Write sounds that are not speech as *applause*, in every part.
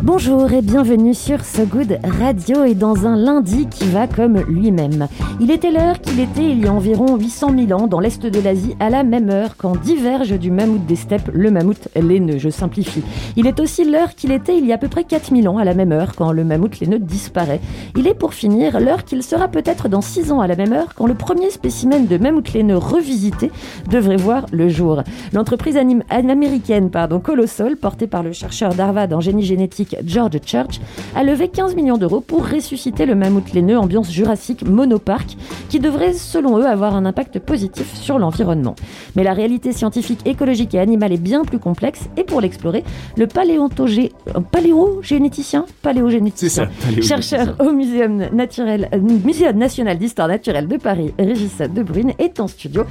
Bonjour et bienvenue sur So Good Radio et dans un lundi qui va comme lui-même. Il était l'heure qu'il était il y a environ 800 000 ans dans l'est de l'Asie à la même heure quand diverge du mammouth des steppes le mammouth laineux, je simplifie. Il est aussi l'heure qu'il était il y a à peu près 4000 ans à la même heure quand le mammouth laineux disparaît. Il est pour finir l'heure qu'il sera peut-être dans 6 ans à la même heure quand le premier spécimen de mammouth laineux revisité devrait voir le jour. L'entreprise américaine pardon, Colossal, portée par le chercheur d'Harvard en génie génétique George Church, a levé 15 millions d'euros pour ressusciter le mammouth laineux ambiance jurassique monopark qui devrait, selon eux, avoir un impact positif sur l'environnement. Mais la réalité scientifique, écologique et animale est bien plus complexe et pour l'explorer, le paléontogé... euh, paléogénéticien? Paléogénéticien. Chercheur au Muséum, naturel, euh, Muséum national d'histoire naturelle de Paris, Régis Debrune, est en studio.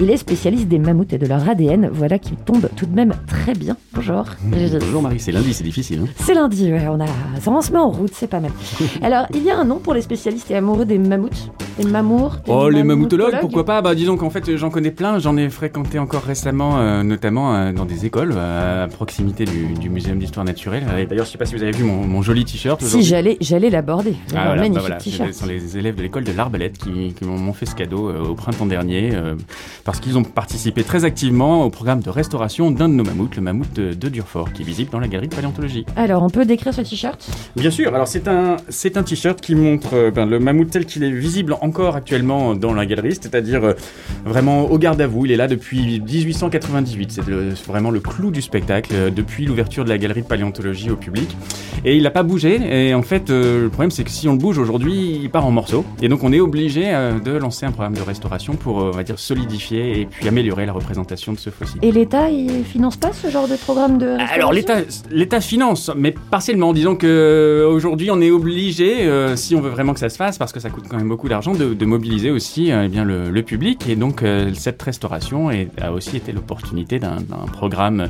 Il est spécialiste des mammouths et de leur ADN. Voilà qui tombe tout de même très bien. Bonjour. Régis. Bonjour Marie, c'est lundi, c'est difficile. hein. C'est lundi, ouais, on, a... on se met en route, c'est pas mal. *laughs* Alors, il y a un nom pour les spécialistes et amoureux des mammouths Les mamours des Oh, les mammouthologues, pourquoi pas? Bah disons qu'en fait j'en connais plein, j'en ai fréquenté encore récemment, euh, notamment euh, dans des écoles euh, à proximité du, du Muséum d'histoire naturelle. D'ailleurs, je sais pas si vous avez vu mon, mon joli t-shirt. Si, j'allais, j'allais l'aborder. Ah, bah magnifique voilà, t-shirt. ce sont les élèves de l'école de l'Arbalète qui, qui m'ont fait ce cadeau au printemps dernier parce qu'ils ont participé très activement au programme de restauration d'un de nos mammouths, le mammouth de, de Durfort, qui est visible dans la galerie de paléontologie. Alors, on peut décrire ce t-shirt? Bien sûr, alors c'est un, c'est un t-shirt qui montre euh, ben, le mammouth tel qu'il est visible encore actuellement dans la galerie, c'est-à-dire euh, vraiment au garde à vous. Il est là depuis 1898, c'est vraiment le clou du spectacle, euh, depuis l'ouverture de la galerie de paléontologie au public. Et il n'a pas bougé, et en fait, euh, le problème c'est que si on le bouge aujourd'hui, il part en morceaux. Et donc on est obligé euh, de lancer un programme de restauration pour, euh, on va dire, solidifier et puis améliorer la représentation de ce fossile. Et l'État, il finance pas ce genre de programme de Alors restauration? l'État, l'État finance, mais partiellement. Disons que euh, aujourd'hui, on est obligé, euh, si on veut vraiment que ça se fasse, parce que ça coûte quand même beaucoup d'argent, de, de mobiliser aussi euh, eh bien le, le public. Et donc euh, cette restauration est- a aussi été l'opportunité d'un programme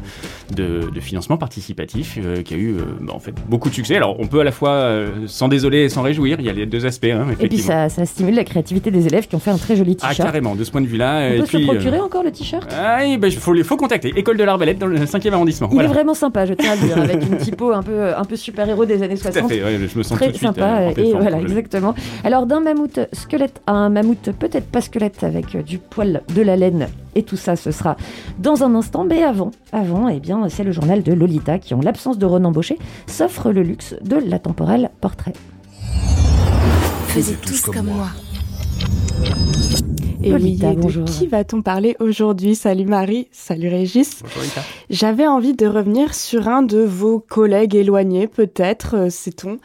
de, de financement participatif qui a eu bah, en fait beaucoup de succès. Alors on peut à la fois s'en désoler et s'en réjouir. Il y a les deux aspects. Hein, Et puis ça, ça stimule la créativité des élèves qui ont fait un très joli ah t-shirt. carrément, de ce point de vue-là. on et peut puis, se procurer encore le t-shirt? Ah, oui, bah, il faut, faut contacter. École de l'Arbalète dans le 5e arrondissement. Il Voilà. est vraiment sympa, je tiens à le dire, avec une *laughs* typo un peu, un peu super-héros des années Tout à 60. fait, ouais, je me sens Très tout de suite sympa, euh, et forme voilà, exactement. Alors, d'un mammouth squelette à un mammouth peut-être pas squelette avec euh, du poil, de la laine, et tout ça, ce sera dans un instant. Mais avant, avant, eh bien, c'est le journal de Lolita qui, en l'absence de Renan Baucher, s'offre le luxe de la temporelle portrait. Faisez tous comme moi. Et oui, de bonjour. qui va-t-on parler aujourd'hui? Salut Marie, salut Régis. Bonjour, Rita. J'avais envie de revenir sur un de vos collègues éloignés, peut-être, euh, sait-on.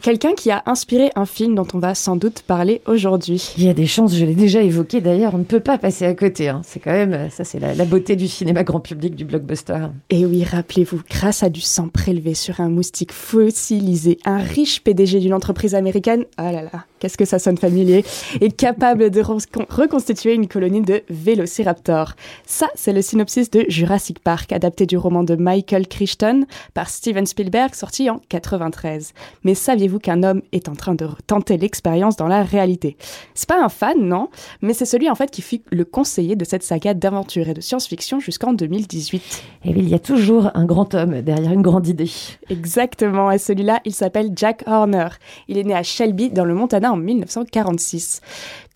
Quelqu'un qui a inspiré un film dont on va sans doute parler aujourd'hui. Il y a des chances, je l'ai déjà évoqué d'ailleurs, on ne peut pas passer à côté. hein. C'est quand même, ça c'est la, la beauté du cinéma grand public, du blockbuster. Et oui, rappelez-vous, grâce à du sang prélevé sur un moustique fossilisé, un riche PDG d'une entreprise américaine, ah là là, qu'est-ce que ça sonne familier, est capable de recon- reconstituer une colonie de vélociraptors. Ça, c'est le synopsis de Jurassic Park, adapté du roman de Michael Crichton par Steven Spielberg, sorti en 93. Mais saviez-vous qu'un homme est en train de tenter l'expérience dans la réalité? C'est pas un fan, non, mais c'est celui en fait qui fut le conseiller de cette saga d'aventure et de science-fiction jusqu'en 2018. Et oui, il y a toujours un grand homme derrière une grande idée. Exactement, et celui-là, il s'appelle Jack Horner. Il est né à Shelby, dans le Montana, en 1946.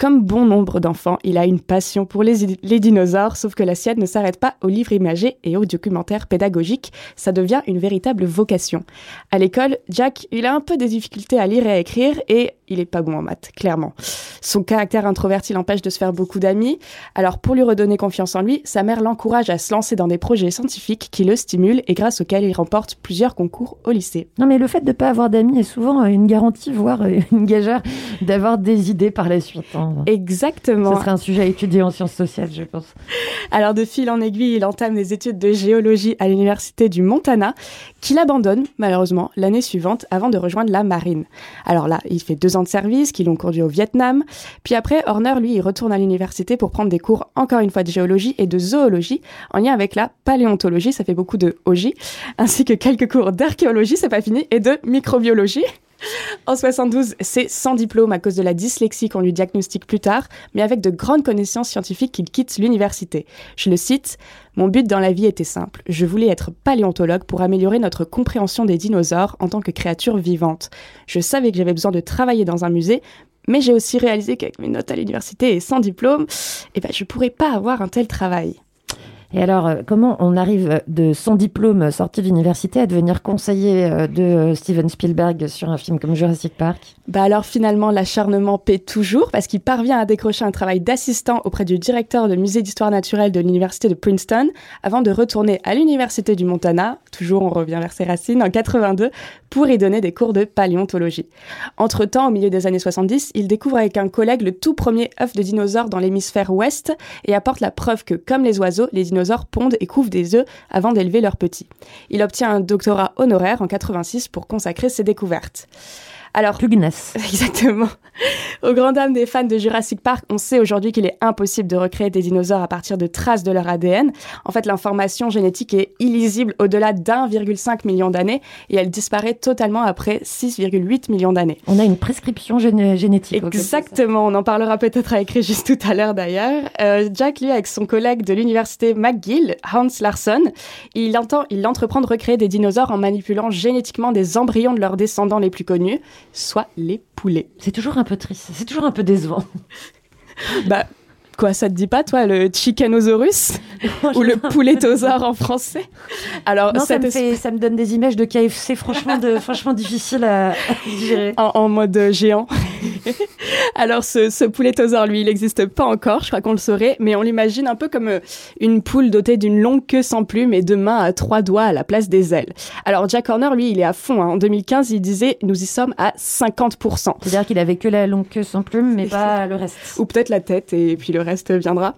Comme bon nombre d'enfants, il a une passion pour les, dinosaures, sauf que la sienne ne s'arrête pas aux livres imagés et aux documentaires pédagogiques, ça devient une véritable vocation. À l'école, Jack, il a un peu des difficultés à lire et à écrire, et il est pas bon en maths, clairement. Son caractère introverti l'empêche de se faire beaucoup d'amis, alors pour lui redonner confiance en lui, sa mère l'encourage à se lancer dans des projets scientifiques qui le stimulent et grâce auxquels il remporte plusieurs concours au lycée. Non, mais le fait de ne pas avoir d'amis est souvent une garantie, voire une gageure d'avoir des idées par la suite. hein. Exactement. Ce serait un sujet à étudier en sciences sociales, je pense. Alors de fil en aiguille, il entame des études de géologie à l'université du Montana, qu'il abandonne malheureusement l'année suivante avant de rejoindre la marine. Alors là, il fait deux ans de service qui l'ont conduit au Vietnam. Puis après, Horner, lui, il retourne à l'université pour prendre des cours encore une fois de géologie et de zoologie en lien avec la paléontologie, ça fait beaucoup de OJ, ainsi que quelques cours d'archéologie, c'est pas fini, et de microbiologie. En 72, c'est sans diplôme à cause de la dyslexie qu'on lui diagnostique plus tard, mais avec de grandes connaissances scientifiques qu'il quitte l'université. Je le cite, Mon but dans la vie était simple. Je voulais être paléontologue pour améliorer notre compréhension des dinosaures en tant que créatures vivantes. Je savais que j'avais besoin de travailler dans un musée, mais j'ai aussi réalisé qu'avec mes notes à l'université et sans diplôme, eh ben, je pourrais pas avoir un tel travail. Et alors, euh, comment on arrive de son diplôme sorti d'université à devenir conseiller euh, de Steven Spielberg sur un film comme Jurassic Park? Bah alors finalement, l'acharnement paie toujours parce qu'il parvient à décrocher un travail d'assistant auprès du directeur de musée d'histoire naturelle de l'université de Princeton avant de retourner à l'université du Montana, toujours on revient vers ses racines, en 82, pour y donner des cours de paléontologie. Entre-temps, au milieu des années 70, il découvre avec un collègue le tout premier œuf de dinosaure dans l'hémisphère ouest et apporte la preuve que, comme les oiseaux, les dinosaures pondent et couvent des œufs avant d'élever leurs petits. Il obtient un doctorat honoraire en 86 pour consacrer ses découvertes. Alors. *laughs* Exactement. Aux grandes dames des fans de Jurassic Park, on sait aujourd'hui qu'il est impossible de recréer des dinosaures à partir de traces de leur ADN. En fait, l'information génétique est illisible au-delà d'1,5 million d'années et elle disparaît totalement après 6,8 millions d'années. On a une prescription gén- génétique. Exactement, on en parlera peut-être avec Régis tout à l'heure d'ailleurs. Euh, Jack, lui, avec son collègue de l'université McGill, Hans Larsson, il, entend, il entreprend de recréer des dinosaures en manipulant génétiquement des embryons de leurs descendants les plus connus, soit les poulets. C'est toujours un peu triste, c'est toujours un peu décevant. *laughs* Bah, quoi, ça te dit pas, toi, le chickenosaurus *laughs* Ou le poulettosaure en français? Alors, Non, ça, me fait- ça me donne des images de KFC franchement, de, franchement difficiles à, à digérer. en, en mode géant. *laughs* Alors ce, ce poulettosaure, lui, il n'existe pas encore, je crois qu'on le saurait, mais on l'imagine un peu comme euh, une poule dotée d'une longue queue sans plumes et de mains à trois doigts à la place des ailes. Alors Jack Horner, lui, il est à fond. hein. En 2015, il disait, nous y sommes à 50%. C'est-à-dire qu'il avait que la longue queue sans plume, mais pas le reste. Ou peut-être la tête, et puis le reste viendra.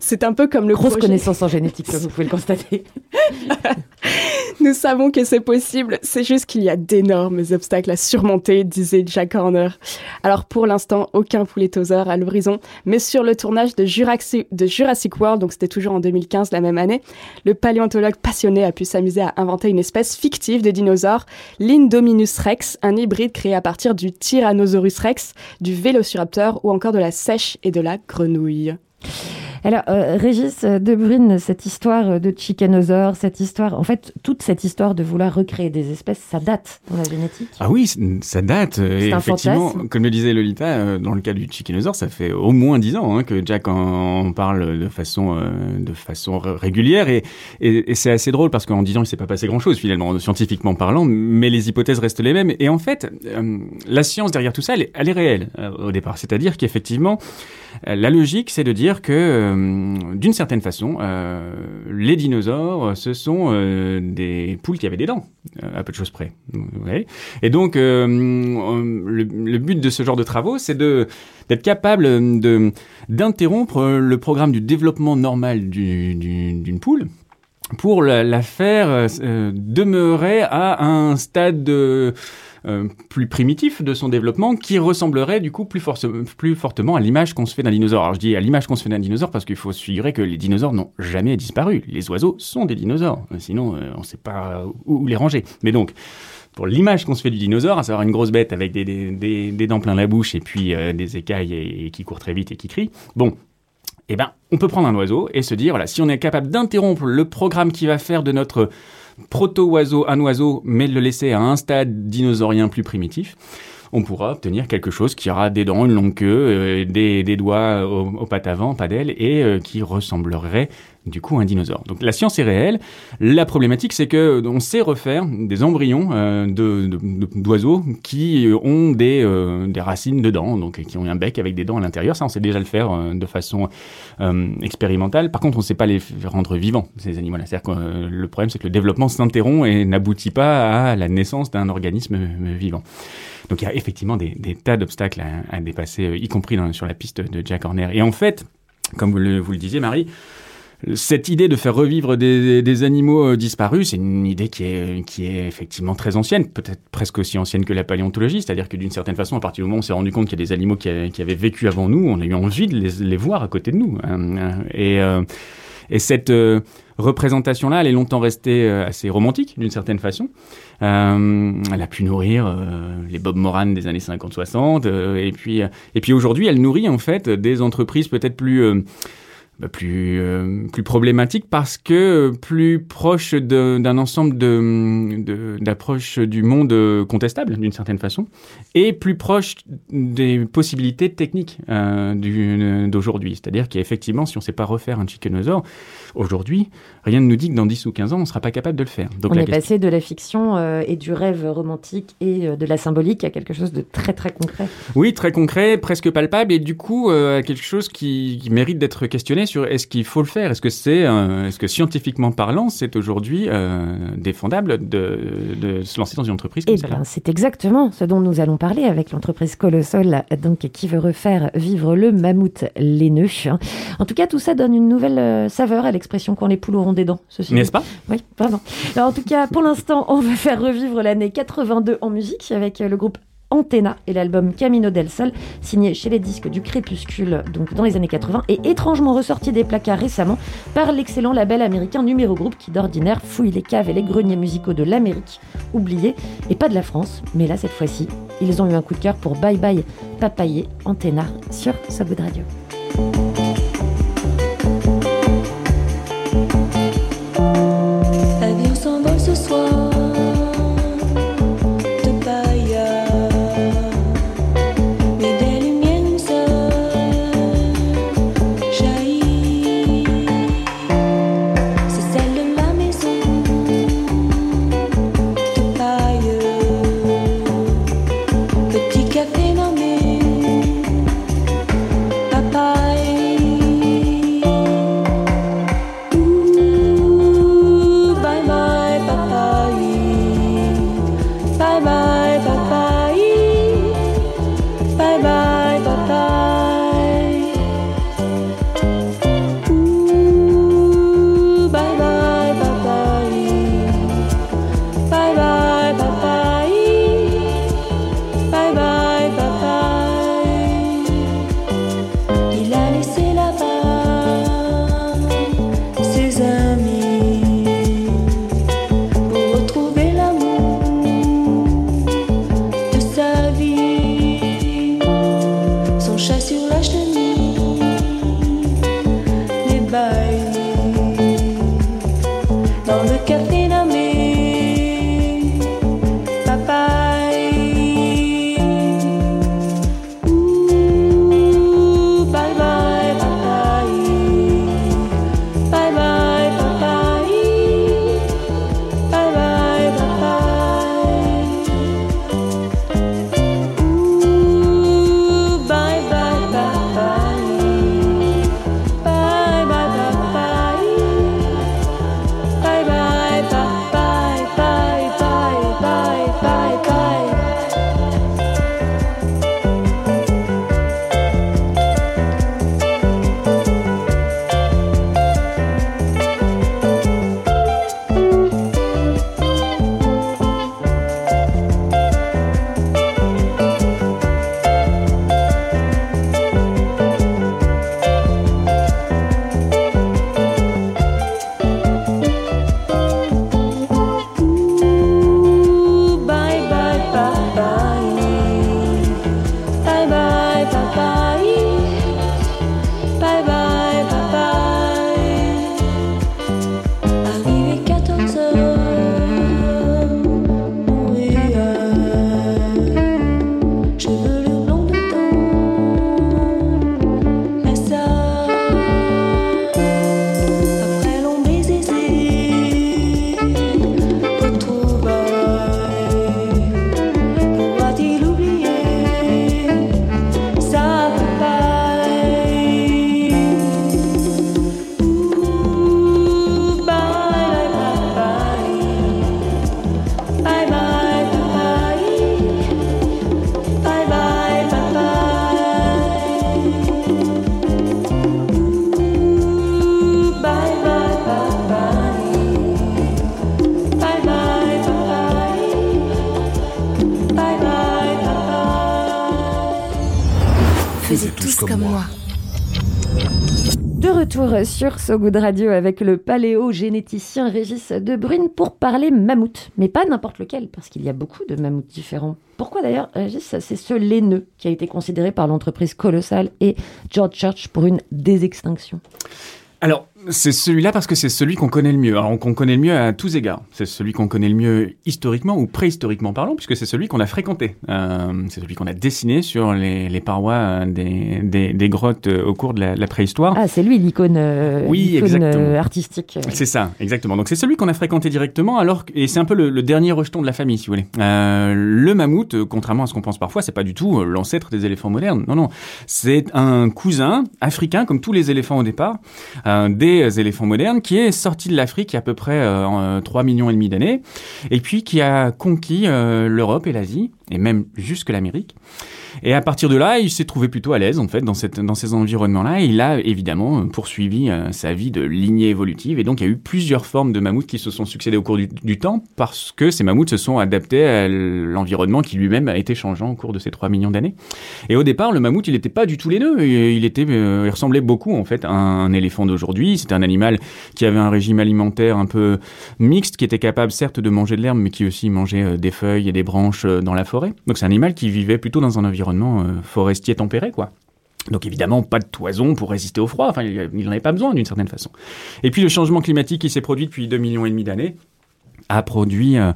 C'est un peu comme le Grosse projet- connaissance en génétique, comme *laughs* vous pouvez le constater. *laughs* Nous savons que c'est possible, c'est juste qu'il y a d'énormes obstacles à surmonter, disait Jack Horner. Alors pour l'instant, aucun poulettosaure à l'horizon, mais sur le tournage de Jurassic, World, donc c'était toujours en 2015 la même année, le paléontologue passionné a pu s'amuser à inventer une espèce fictive de dinosaure, l'Indominus rex, un hybride créé à partir du Tyrannosaurus rex, du Vélociraptor ou encore de la sèche et de la grenouille. Alors, euh, Régis De Bruyne, cette histoire de chickenosaure, cette histoire, en fait, toute cette histoire de vouloir recréer des espèces, ça date dans la génétique. Ah oui, ça date. euh, et un effectivement, fantasme. comme le disait Lolita, euh, dans le cas du Chickenosaure, ça fait au moins dix ans hein, que Jack en, parle de façon, euh, de façon régulière. Et, et, et c'est assez drôle parce qu'en dix ans, il s'est pas passé grand-chose finalement, scientifiquement parlant, mais les hypothèses restent les mêmes. Et en fait, euh, la science derrière tout ça, elle, est- elle est réelle euh, au départ. C'est-à-dire qu'effectivement, euh, la logique, c'est de dire que, euh, d'une certaine façon, euh, les dinosaures, ce sont euh, des poules qui avaient des dents, euh, à peu de choses près. Et donc, euh, euh, le, but de ce genre de travaux, c'est d'être capable d'interrompre le programme du développement normal du- du- d'une poule pour la, faire euh, euh, demeurer à un stade de, euh, plus primitif de son développement qui ressemblerait du coup plus, fortement à l'image qu'on se fait d'un dinosaure. Alors je dis à l'image qu'on se fait d'un dinosaure parce qu'il faut se figurer que les dinosaures n'ont jamais disparu. Les oiseaux sont des dinosaures, sinon euh, on ne sait pas où, les ranger. Mais donc pour l'image qu'on se fait du dinosaure, à savoir une grosse bête avec des, des, des- des dents plein la bouche et puis euh, des écailles et, et qui court très vite et qui crie, bon, eh ben, on peut prendre un oiseau et se dire, voilà, si on est capable d'interrompre le programme qui va faire de notre proto-oiseau un oiseau, mais le laisser à un stade dinosaurien plus primitif, on pourra obtenir quelque chose qui aura des dents, une longue queue, euh, des, des doigts aux, aux pattes avant, pas d'ailes, et euh, qui ressemblerait du coup à un dinosaure. Donc la science est réelle. La problématique, c'est que euh, on sait refaire des embryons euh, de- d'oiseaux qui ont des, euh, des racines dedans, donc qui ont un bec avec des dents à l'intérieur. Ça, on sait déjà le faire euh, de façon expérimentale. Par contre, on ne sait pas les rendre vivants, ces animaux-là. C'est-à-dire que le problème, c'est que le développement s'interrompt et n'aboutit pas à la naissance d'un organisme vivant. Donc il y a effectivement des, tas d'obstacles à, dépasser, euh, y compris sur la piste de Jack Horner. Et en fait, comme vous le, disiez, Marie, cette idée de faire revivre des, animaux euh, disparus, c'est une idée qui est, effectivement très ancienne, peut-être presque aussi ancienne que la paléontologie, c'est-à-dire que d'une certaine façon, à partir du moment où on s'est rendu compte qu'il y a des animaux qui, avaient vécu avant nous, on a eu envie de les, voir à côté de nous. euh, et cette euh, représentation-là, elle est longtemps restée euh, assez romantique, d'une certaine façon. Euh, elle a pu nourrir euh, les Bob Moran des années 50-60, euh, et puis, et puis aujourd'hui, elle nourrit en fait des entreprises peut-être plus... bah, plus, euh, plus problématique parce que euh, plus proche d'un ensemble de- de- du monde euh, contestable d'une certaine façon et plus proche des possibilités techniques euh, d'aujourd'hui. C'est-à-dire qu'effectivement, si on ne sait pas refaire un chickenosaure, aujourd'hui, rien ne nous dit que dans 10 ou 15 ans, on ne sera pas capable de le faire. Donc On est question- passé de la fiction euh, et du rêve romantique et euh, de la symbolique à quelque chose de très très concret. Oui, très concret, presque palpable, et du coup, euh, quelque chose qui, qui mérite d'être questionné sur est-ce qu'il faut le faire? Est-ce que c'est, euh, est-ce que scientifiquement parlant, c'est aujourd'hui défendable de, de se lancer dans une entreprise comme Eh ben, c'est exactement ce dont nous allons parler avec l'entreprise Colossal, donc qui veut refaire vivre le mammouth laineux. En tout cas, tout ça donne une nouvelle saveur à l'expression quand les poules auront des dents. ceci. N'est-ce pas? Oui, vraiment. Alors, en tout cas, pour l'instant, on va faire revivre l'année 82 en musique avec le groupe Antenna et l'album Camino del Sol, signé chez les disques du Crépuscule, donc dans les années 80, et étrangement ressorti des placards récemment par l'excellent label américain Numéro Group qui d'ordinaire fouille les caves et les greniers musicaux de l'Amérique, oubliés, et pas de la France, mais là cette fois-ci, ils ont eu un coup de cœur pour Bye Bye Papaye Antenna sur So Good Radio. Retour sur So Good Radio avec le paléogénéticien Régis De Bruyne pour parler mammouth, mais pas n'importe lequel, parce qu'il y a beaucoup de mammouths différents. Pourquoi d'ailleurs, Régis, c'est ce laineux qui a été considéré par l'entreprise colossale et George Church pour une désextinction? Alors, c'est celui-là parce que c'est celui qu'on connaît le mieux. Alors qu'on connaît le mieux à tous égards. C'est celui qu'on connaît le mieux historiquement ou préhistoriquement parlant, puisque c'est celui qu'on a fréquenté. Euh, c'est celui qu'on a dessiné sur les, les parois euh, des, des, des, grottes euh, au cours de la, la préhistoire. Ah, c'est lui l'icône euh, oui, euh, artistique. C'est ça, exactement. Donc c'est celui qu'on a fréquenté directement, alors et c'est un peu le, le, dernier rejeton de la famille, si vous voulez. Euh, le mammouth, contrairement à ce qu'on pense parfois, c'est pas du tout l'ancêtre des éléphants modernes. Non, non, c'est un cousin africain, comme tous les éléphants au départ, des éléphants modernes, qui est sorti de l'Afrique il y a à peu près euh, 3 millions et demi d'années, et puis qui a conquis euh, l'Europe et l'Asie, et même jusque l'Amérique. Et à partir de là, il s'est trouvé plutôt à l'aise en fait dans, cette, dans ces environnements-là. Il a évidemment poursuivi euh, sa vie de lignée évolutive. Et donc il y a eu plusieurs formes de mammouths qui se sont succédés au cours du, temps parce que ces mammouths se sont adaptés à l'environnement qui lui-même a été changeant au cours de ces 3 millions d'années. Et au départ, le mammouth, il n'était pas du tout laineux. Il, était, euh, il ressemblait beaucoup en fait à un éléphant d'aujourd'hui. C'était un animal qui avait un régime alimentaire un peu mixte, qui était capable certes de manger de l'herbe, mais qui aussi mangeait euh, des feuilles et des branches euh, dans la forêt. Donc c'est un animal qui vivait plutôt dans un environnement euh, forestier tempéré, quoi. Donc évidemment, pas de toison pour résister au froid, enfin il n'en avait pas besoin d'une certaine façon. Et puis le changement climatique qui s'est produit depuis 2 millions et demi d'années, a produit euh,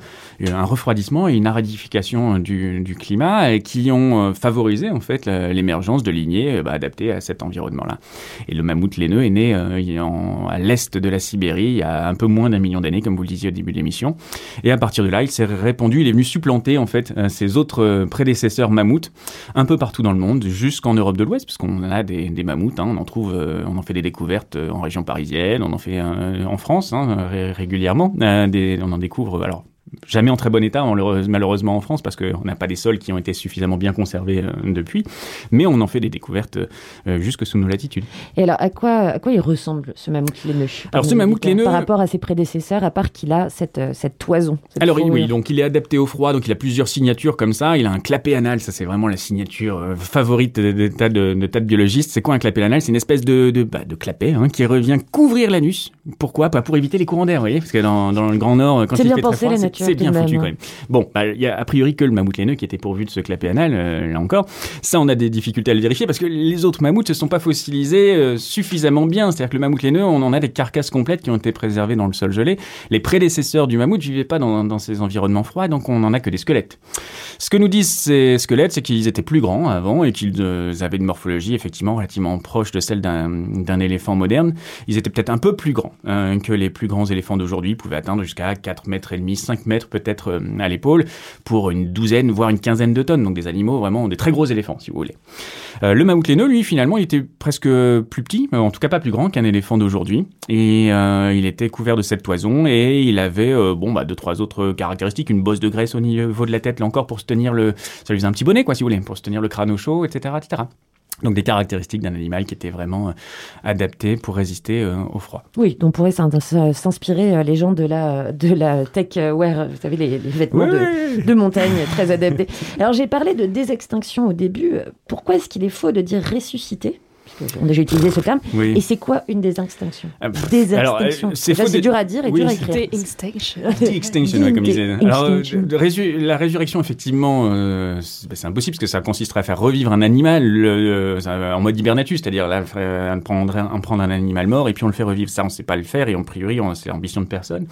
un refroidissement et une aradification du, du climat et qui ont euh, favorisé en fait l'émergence de lignées bah, adaptées à cet environnement-là. Et le mammouth laineux est né euh, à l'est de la Sibérie il y a un peu moins d'un million d'années, comme vous le disiez au début de l'émission. Et à partir de là, il s'est répandu, il est venu supplanter en fait ses autres prédécesseurs mammouths un peu partout dans le monde, jusqu'en Europe de l'Ouest, puisqu'on a des, mammouths, hein, on en trouve, on en fait des découvertes en région parisienne, on en fait en France hein, régulièrement, découvre alors jamais en très bon état malheureusement en France parce qu'on n'a pas des sols qui ont été suffisamment bien conservés euh, depuis, mais on en fait des découvertes euh, jusque sous nos latitudes. Et alors à quoi, à quoi il ressemble ce mammouth laineux? Alors ce mammouth laineux par rapport à ses prédécesseurs, à part qu'il a cette, cette toison. Cette alors oui, donc il est adapté au froid, donc il a plusieurs signatures comme ça. Il a un clapet anal, ça c'est vraiment la signature euh, favorite de, tas de, de, tas de biologistes. C'est quoi un clapet anal? C'est une espèce de, de, bah, clapet hein, qui revient couvrir l'anus. Pourquoi? Pas pour éviter les courants d'air, vous voyez Parce que dans, dans le Grand Nord, quand il bien fait pensé, très froid, c'est bien foutu quand même. Bon, bah, il y a a priori que le mammouth laineux qui était pourvu de ce clapet anal, euh, là encore. Ça, on a des difficultés à le vérifier parce que les autres mammouths se sont pas fossilisés euh, suffisamment bien. C'est-à-dire que le mammouth laineux, on en a des carcasses complètes qui ont été préservées dans le sol gelé. Les prédécesseurs du mammouth vivaient pas dans, dans ces environnements froids, donc on en a que des squelettes. Ce que nous disent ces squelettes, c'est qu'ils étaient plus grands avant et qu'ils euh, avaient une morphologie effectivement relativement proche de celle d'un éléphant moderne. Ils étaient peut-être un peu plus grands euh, que les plus grands éléphants d'aujourd'hui, pouvaient atteindre jusqu'à 4 mètres et demi, 5 mètres peut-être euh, à l'épaule pour une douzaine, voire une quinzaine de tonnes. Donc des animaux vraiment, des très gros éléphants si vous voulez. Euh, le mammouth laineux, lui, finalement, il était presque plus petit, en tout cas pas plus grand qu'un éléphant d'aujourd'hui. Et euh, il était couvert de cette toison et il avait, euh, bon, bah, deux, trois autres caractéristiques, une bosse de graisse au niveau de la tête, là encore, pour se tenir le, ça lui faisait un petit bonnet, quoi, si vous voulez, pour se tenir le crâne au chaud, etc., etc. Donc des caractéristiques d'un animal qui était vraiment euh, adapté pour résister euh, au froid. Oui, donc on pourrait s'inspirer euh, les gens de la, de la tech wear, vous savez, les, les vêtements de montagne très adaptés. Alors j'ai parlé de désextinction au début. Pourquoi est-ce qu'il est faux de dire ressusciter? Qu'on a déjà utilisé ce terme. Oui. Et c'est quoi une désextinction Ah, pff, Désextinction. alors, euh, c'est dur à dire et Oui, dur à c'est- écrire. Extinction. *laughs* Extinction, ouais, comme ils disaient. Alors, euh, résu- la résurrection, effectivement, euh, c'est bah, c'est impossible parce que ça consisterait à faire revivre un animal euh, en mode hibernatus, c'est-à-dire là, euh, prendre, un- prendre un animal mort et puis on le fait revivre. Ça, on ne sait pas le faire et a priori, on- c'est l'ambition de personne.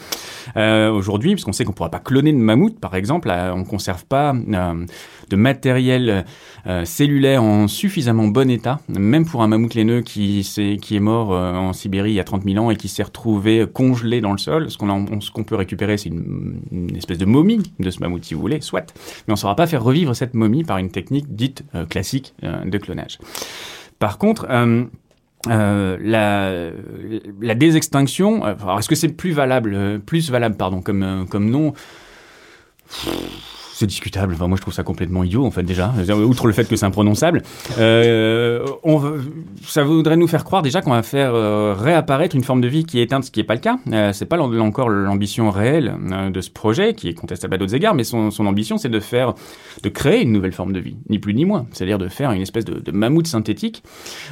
Euh, Aujourd'hui, parce qu'on sait qu'on ne pourra pas cloner de mammouth, par exemple, là, on ne conserve pas euh, de matériel euh, cellulaire en suffisamment bon état, même pour un mammouth laineux qui, s'est- qui est mort euh, en Sibérie il y a 30 000 ans et qui s'est retrouvé congelé dans le sol. Ce qu'on qu'on peut récupérer, c'est une, espèce de momie de ce mammouth, si vous voulez, soit. Mais on ne saura pas faire revivre cette momie par une technique dite euh, classique euh, de clonage. Par contre, euh, euh, la, la désextinction, euh, alors est-ce que c'est plus valable, euh, plus valable, pardon, comme, euh, comme nom? C'est discutable. Enfin, moi, je trouve ça complètement idiot, en fait, déjà. Outre le fait que c'est imprononçable, euh, on ça voudrait nous faire croire déjà qu'on va faire euh, réapparaître une forme de vie qui est éteinte, ce qui n'est pas le cas. Euh, c'est pas encore l'ambition réelle euh, de ce projet, qui est contestable à d'autres égards, mais son, ambition, c'est de faire, de créer une nouvelle forme de vie, ni plus ni moins. C'est-à-dire de faire une espèce de, mammouth synthétique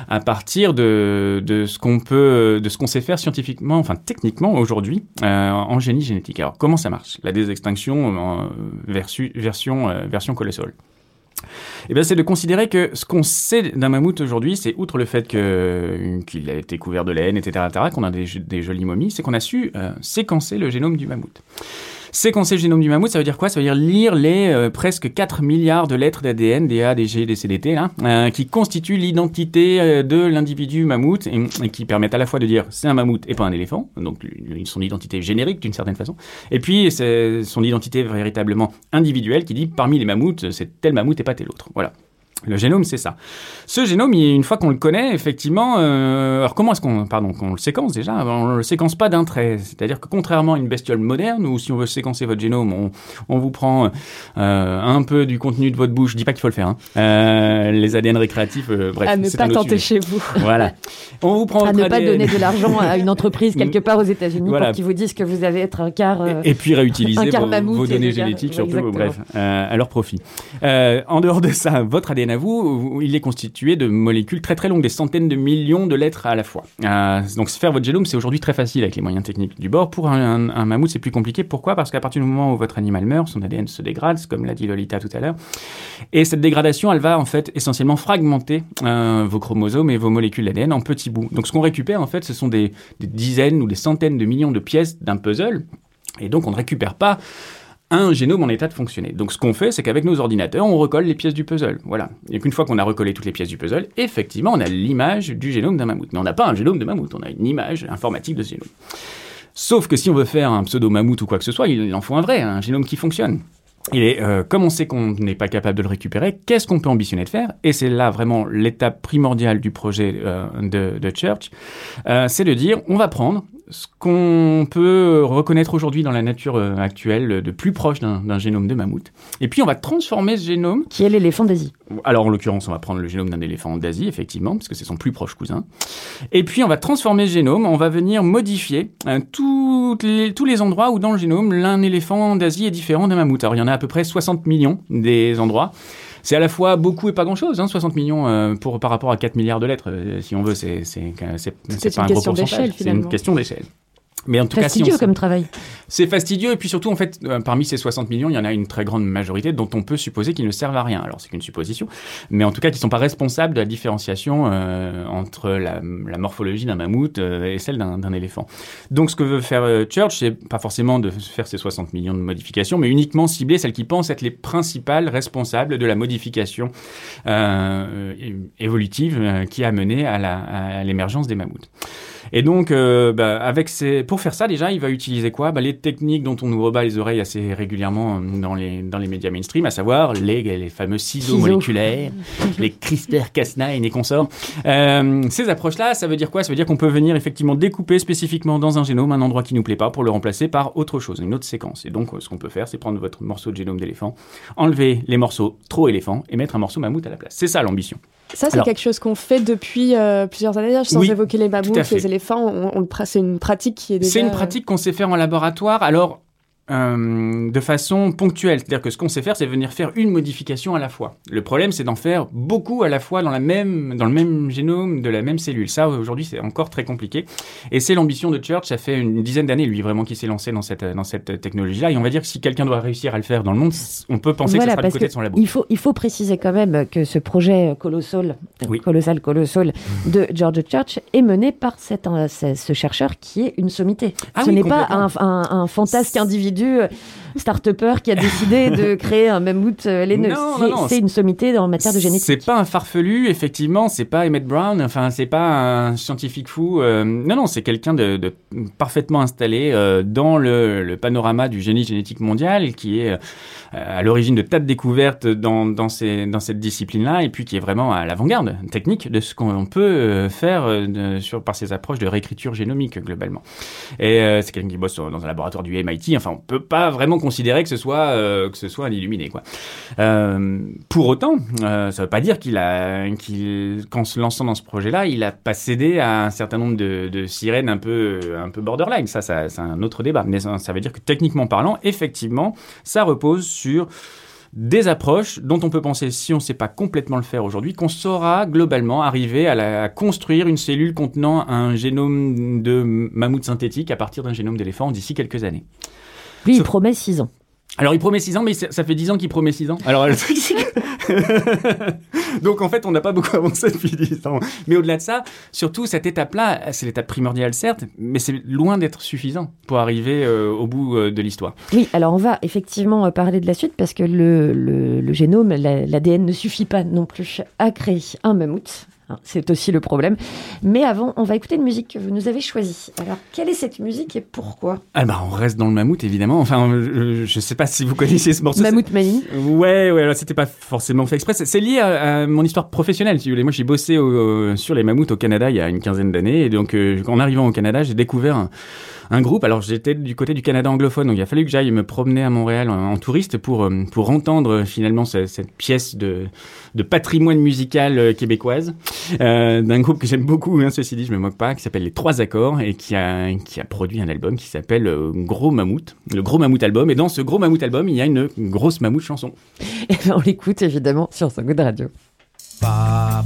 à partir de, de ce qu'on peut, de ce qu'on sait faire scientifiquement, enfin techniquement aujourd'hui euh, en génie génétique. Alors comment ça marche? La désextinction euh, versu- version euh, version colossal. Eh c'est de considérer que ce qu'on sait d'un mammouth aujourd'hui, c'est outre le fait que- qu'il a été couvert de laine, etc., etc., qu'on a des, des jolies momies, c'est qu'on a su euh, séquencer le génome du mammouth. Séquencer le génome du mammouth, ça veut dire quoi? Ça veut dire lire les euh, presque 4 milliards de lettres d'ADN, DA, DG, DCDT, là, euh, qui constituent l'identité euh, de l'individu mammouth et, et qui permettent à la fois de dire c'est un mammouth et pas un éléphant, donc son identité générique d'une certaine façon, et puis son identité véritablement individuelle qui dit parmi les mammouths, c'est tel mammouth et pas tel autre. Voilà. Le génome, c'est ça. Ce génome, une fois qu'on le connaît, effectivement, euh, alors comment est-ce qu'on, pardon, qu'on le séquence déjà? On le séquence pas d'un trait. C'est-à-dire que contrairement à une bestiole moderne, où si on veut séquencer votre génome, on, on vous prend euh, un peu du contenu de votre bouche. Je dis pas qu'il faut le faire. Hein. Euh, les ADN récréatifs, bref, à ne pas tenter sujet. chez vous. Voilà. On vous prend À ne pas donner de l'argent à une entreprise *laughs* quelque part aux États-Unis Voilà. pour qu'ils vous disent que vous allez être un quart. Et puis réutiliser vos, vos données génétiques, surtout, bref, à leur profit. En dehors de ça, votre ADN vous, il est constitué de molécules très très longues, des centaines de millions de lettres à la fois. Euh, donc faire votre génome, c'est aujourd'hui très facile avec les moyens techniques du bord. Pour un, mammouth, c'est plus compliqué. Pourquoi? Parce qu'à partir du moment où votre animal meurt, son ADN se dégrade, comme l'a dit Lolita tout à l'heure. Et cette dégradation, elle va en fait essentiellement fragmenter euh, vos chromosomes et vos molécules d'ADN en petits bouts. Donc ce qu'on récupère en fait, ce sont des dizaines ou des centaines de millions de pièces d'un puzzle. Et donc on ne récupère pas un génome en état de fonctionner. Donc ce qu'on fait, c'est qu'avec nos ordinateurs, on recolle les pièces du puzzle. Voilà. Et qu'une fois qu'on a recollé toutes les pièces du puzzle, effectivement, on a l'image du génome d'un mammouth. Mais on n'a pas un génome de mammouth, on a une image informatique de ce génome. Sauf que si on veut faire un pseudo-mammouth ou quoi que ce soit, il en faut un vrai, un génome qui fonctionne. Et euh, comme on sait qu'on n'est pas capable de le récupérer, qu'est-ce qu'on peut ambitionner de faire? Et c'est là vraiment l'étape primordiale du projet euh, de, de Church, euh, c'est de dire on va prendre ce qu'on peut reconnaître aujourd'hui dans la nature euh, actuelle de plus proche d'un génome de mammouth, et puis on va transformer ce génome Qui est l'éléphant d'Asie. alors en l'occurrence, on va prendre le génome d'un éléphant d'Asie, effectivement, parce que c'est son plus proche cousin. Et puis on va transformer ce génome, on va venir modifier euh, les- tous les endroits où dans le génome, l'un éléphant d'Asie est différent d'un mammouth. Alors il y en a à peu près 60 millions des endroits. C'est à la fois beaucoup et pas grand-chose, hein, 60 millions euh, pour, par rapport à 4 milliards de lettres, euh, si on veut, c'est pas un gros pourcentage. C'est une question d'échelle. Mais en tout cas, si Fastidieux on, comme travail. c'est fastidieux et puis surtout en fait euh, parmi ces 60 millions il y en a une très grande majorité dont on peut supposer qu'ils ne servent à rien. Alors c'est qu'une supposition, mais en tout cas qui sont pas responsables de la différenciation euh, entre la, la morphologie d'un mammouth euh, et celle d'un éléphant. Donc ce que veut faire euh, Church c'est pas forcément de faire ces 60 millions de modifications, mais uniquement cibler celles qui pensent être les principales responsables de la modification euh, évolutive qui a mené à l'émergence des mammouths. Et donc, euh, bah, avec ces... pour faire ça, déjà, il va utiliser quoi? Bah, Les techniques dont on nous rebat les oreilles assez régulièrement euh, dans les, dans les médias mainstream, à savoir les, les fameux ciseaux moléculaires, *laughs* les CRISPR-Cas9 et consorts. Euh, ces approches-là, ça veut dire quoi? Ça veut dire qu'on peut venir effectivement découper spécifiquement dans un génome un endroit qui nous plaît pas pour le remplacer par autre chose, une autre séquence. Et donc, euh, ce qu'on peut faire, c'est prendre votre morceau de génome d'éléphant, enlever les morceaux trop éléphants et mettre un morceau mammouth à la place. C'est ça l'ambition. Ça, c'est quelque chose qu'on fait depuis euh, plusieurs années, sans Oui, évoquer les mammouths, les éléphants. On, c'est une pratique qui est déjà. C'est une pratique qu'on sait faire en laboratoire. Alors, euh, de façon ponctuelle. C'est-à-dire que ce qu'on sait faire, c'est venir faire une modification à la fois. Le problème, c'est d'en faire beaucoup à la fois dans, la même, dans le même génome de la même cellule. Ça, aujourd'hui, c'est encore très compliqué. Et c'est l'ambition de Church. Ça fait une dizaine d'années, lui, vraiment, qui s'est lancé dans cette, dans cette technologie-là. Et on va dire que si quelqu'un doit réussir à le faire dans le monde, on peut penser Voilà, que ça sera du côté de son labo. Il faut, il faut préciser quand même que ce projet colossal, Oui. colossal, colossal de George Church est mené par cet, euh, ce, chercheur qui est une sommité. Ah ce oui, n'est pas un, un, un fantasque individu euh, start-upper qui a décidé de *laughs* créer un mammouth euh, laineux. C'est- une sommité en matière de génétique. C'est pas un farfelu, effectivement, c'est pas Emmett Brown, enfin, c'est pas un scientifique fou. euh, non, non, c'est quelqu'un de, de parfaitement installé euh, dans le, le panorama du génie génétique mondial, qui est à l'origine de tas de découvertes dans, dans, ces, dans cette discipline-là, et puis qui est vraiment à l'avant-garde technique de ce qu'on peut euh, faire euh, sur, par ces approches de réécriture génomique, globalement. Et euh, c'est quelqu'un qui bosse dans un laboratoire du MIT, enfin, on peut pas vraiment considérait que ce soit euh, que ce soit un illuminé quoi. Euh, pour autant, euh, ça veut pas dire qu'il a qu'il qu'en se lançant dans ce projet-là, il a pas cédé à un certain nombre de, de sirènes un peu un peu borderline. Ça, ça c'est un autre débat. Mais ça, ça veut dire que techniquement parlant, effectivement, ça repose sur des approches dont on peut penser, si on ne sait pas complètement le faire aujourd'hui, qu'on saura globalement arriver à, la- à construire une cellule contenant un génome de mammouth synthétique à partir d'un génome d'éléphant d'ici quelques années. Lui, il promet 6 ans. Alors il promet 6 ans, mais ça fait 10 ans qu'il promet 6 ans. Alors le. *laughs* Donc en fait on n'a pas beaucoup *laughs* avancé depuis 10 ans. Mais au-delà de ça, surtout cette étape-là, c'est l'étape primordiale certes, mais c'est loin d'être suffisant pour arriver euh, au bout euh, de l'histoire. Oui, alors on va effectivement euh, parler de la suite parce que le, génome, la- l'ADN ne suffit pas non plus à créer un mammouth. Hein, C'est aussi le problème. Mais avant, on va écouter une musique que vous nous avez choisie. Alors, quelle est cette musique et pourquoi? Ah bah on reste dans le mammouth évidemment. Enfin euh, je sais pas si vous connaissez ce morceau. Mammouth Manie. Ouais, ouais, alors c'était pas forcément fait exprès. C'est- lié à, à mon histoire professionnelle, si vous voulez. Moi, j'ai bossé au- sur les mammouths au Canada il y a une quinzaine d'années. Et donc, euh, en arrivant au Canada, j'ai découvert un, un groupe. Alors, j'étais du côté du Canada anglophone, donc il a fallu que j'aille me promener à Montréal en, en touriste pour, euh, pour entendre euh, finalement ce- cette pièce de, de patrimoine musical euh, québécoise euh, d'un groupe que j'aime beaucoup, hein, ceci dit, je me moque pas, qui s'appelle Les Trois Accords et qui a, qui a produit un album qui s'appelle Gros Mammouth, le Gros Mammouth Album. Et dans ce Gros Mammouth Album, il y a une grosse mammouth chanson. Et ben, on l'écoute évidemment sur So Good Radio. Pa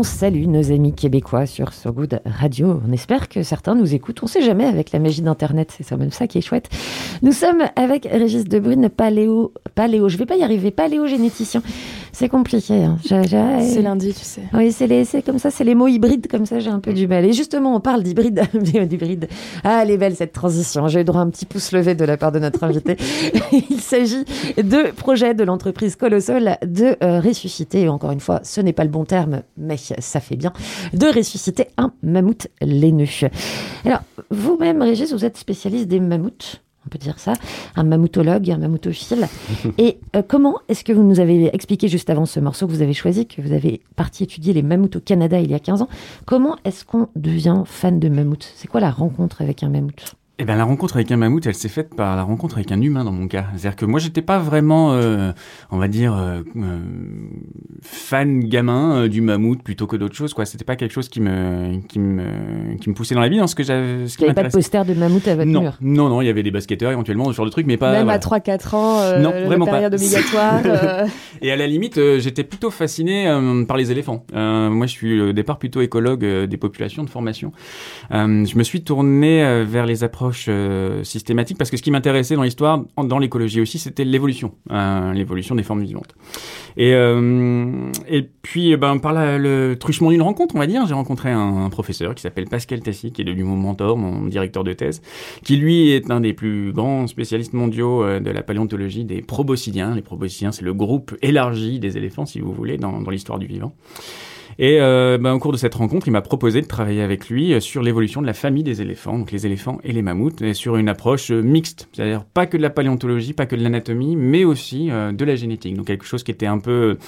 on salue nos amis québécois sur So Good Radio. On espère que certains nous écoutent. On sait jamais avec la magie d'Internet. C'est ça même ça qui est chouette. Nous sommes avec Régis Debrune, paléo, paléo. Je vais pas y arriver. Paléogénéticien. C'est compliqué. hein. C'est lundi, tu sais. Oui, c'est les, c'est comme ça, c'est les mots hybrides, comme ça, j'ai un peu du mal. Et justement, on parle d'hybride, *laughs* d'hybride. Ah, elle est belle cette transition. J'ai eu droit à un petit pouce levé de la part de notre invité. *laughs* Il s'agit de projet de l'entreprise Colossal de euh, ressusciter, et encore une fois, ce n'est pas le bon terme, mais ça fait bien, de ressusciter un mammouth laineux. Alors, vous-même, Régis, vous êtes spécialiste des mammouths? On peut dire ça, un mammothologue, un mammoutophile. Et euh, comment est-ce que vous nous avez expliqué juste avant ce morceau que vous avez choisi, que vous avez parti étudier les mammouths au Canada il y a 15 ans, comment est-ce qu'on devient fan de mammouth C'est quoi la rencontre avec un mammouth? Eh ben, la rencontre avec un mammouth, elle s'est faite par la rencontre avec un humain dans mon cas. C'est-à-dire que moi, j'étais pas vraiment, euh, on va dire, euh, euh, fan gamin du mammouth plutôt que d'autres choses. Quoi, c'était pas quelque chose qui me, qui me, qui me poussait dans la vie. Dans ce que j'avais, ce Il qui n'y avait pas de poster de mammouth à votre Non, mur? Non, non, il y avait des basketteurs éventuellement, ce genre de truc, mais pas. Même voilà. à 3-4 ans, euh, Non, vraiment pas. obligatoire. *laughs* Et à la limite, j'étais plutôt fasciné par les éléphants. Moi, je suis au départ plutôt écologue des populations de formation. Je me suis tourné vers les approches euh, systématiques parce que ce qui m'intéressait dans l'histoire, dans l'écologie aussi, c'était l'évolution, euh, l'évolution des formes vivantes. Et, euh, et puis, euh, ben, par la- le truchement d'une rencontre, on va dire, j'ai rencontré un, un professeur qui s'appelle Pascal Tassi, qui est devenu mon mentor, mon directeur de thèse, qui lui est un des plus grands spécialistes mondiaux euh, de la paléontologie des proboscidiens. Les proboscidiens, c'est le groupe élargi des éléphants, si vous voulez, dans, dans l'histoire du vivant. Et euh, ben, au cours de cette rencontre, il m'a proposé de travailler avec lui euh, sur l'évolution de la famille des éléphants, donc les éléphants et les mammouths, et sur une approche euh, mixte, c'est-à-dire pas que de la paléontologie, pas que de l'anatomie, mais aussi de la génétique. Donc quelque chose qui était un peu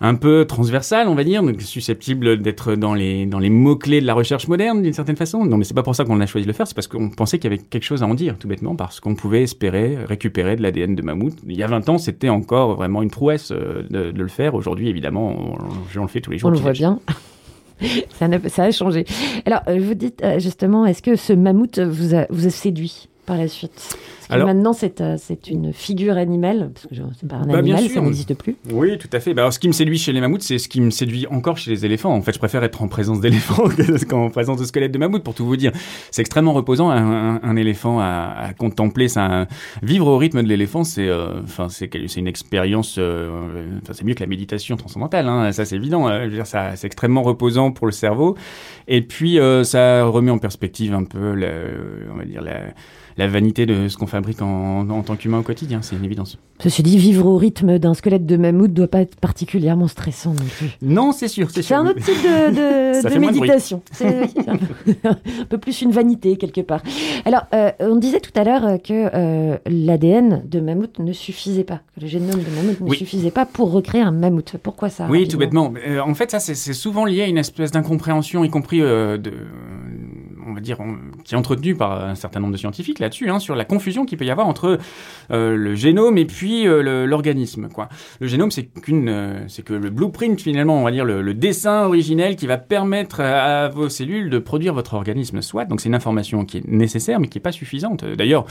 un peu transversal, on va dire, donc susceptible d'être dans les, dans les mots-clés de la recherche moderne, d'une certaine façon. Non, mais c'est pas pour ça qu'on a choisi de le faire, c'est parce qu'on pensait qu'il y avait quelque chose à en dire, tout bêtement, parce qu'on pouvait espérer récupérer de l'ADN de mammouth. Il y a 20 ans, c'était encore vraiment une prouesse euh, de, de le faire. Aujourd'hui, évidemment, on, on le fait tous les jours. On le voit bien. *laughs* ça, a changé. Alors, euh, vous dites euh, justement, est-ce que ce mammouth vous a, vous a séduit par la suite? Alors- maintenant, c'est euh, c'est une figure animale, parce que c'est pas un Bah, animal, ça n'existe plus. Oui, tout à fait. Bah, alors, ce qui me séduit chez les mammouths, c'est ce qui me séduit encore chez les éléphants. En fait, je préfère être en présence d'éléphants *laughs* que- qu'en présence de squelettes de mammouth, pour tout vous dire. C'est extrêmement reposant, un, un- un éléphant à, à contempler. Ça, vivre au rythme de l'éléphant, c'est euh, une expérience... euh, enfin, c'est mieux que la méditation transcendantale, hein, ça c'est évident. euh, ça, c'est extrêmement reposant pour le cerveau. Et puis, euh, ça remet en perspective un peu, la, on va dire, la, la vanité de ce qu'on fabrique en, en tant qu'humain au quotidien. C'est une évidence. Ceci dit, vivre au rythme d'un squelette de mammouth doit pas être particulièrement stressant non plus. Non, c'est sûr, c'est C'est sûr. un autre type de, *laughs* méditation. C'est *laughs* un peu- plus une vanité quelque part. Alors, euh, on disait tout à l'heure que euh, l'ADN de mammouth ne suffisait pas, que le génome de mammouth ne Oui. suffisait pas pour recréer un mammouth. Pourquoi ça Oui, tout bêtement. Euh, en fait, ça, c'est c'est souvent lié à une espèce d'incompréhension, y compris de, on va dire, on- qui est entretenue par un certain nombre de scientifiques là-dessus, hein, sur la confusion qu'il peut y avoir entre euh, le génome et puis euh, l'organisme. Quoi. Le génome, c'est qu'une, euh, c'est que le blueprint finalement, on va dire le, le dessin originel qui va permettre à, vos cellules de produire votre organisme, soit. Donc c'est une information qui est nécessaire, mais qui est pas suffisante. D'ailleurs.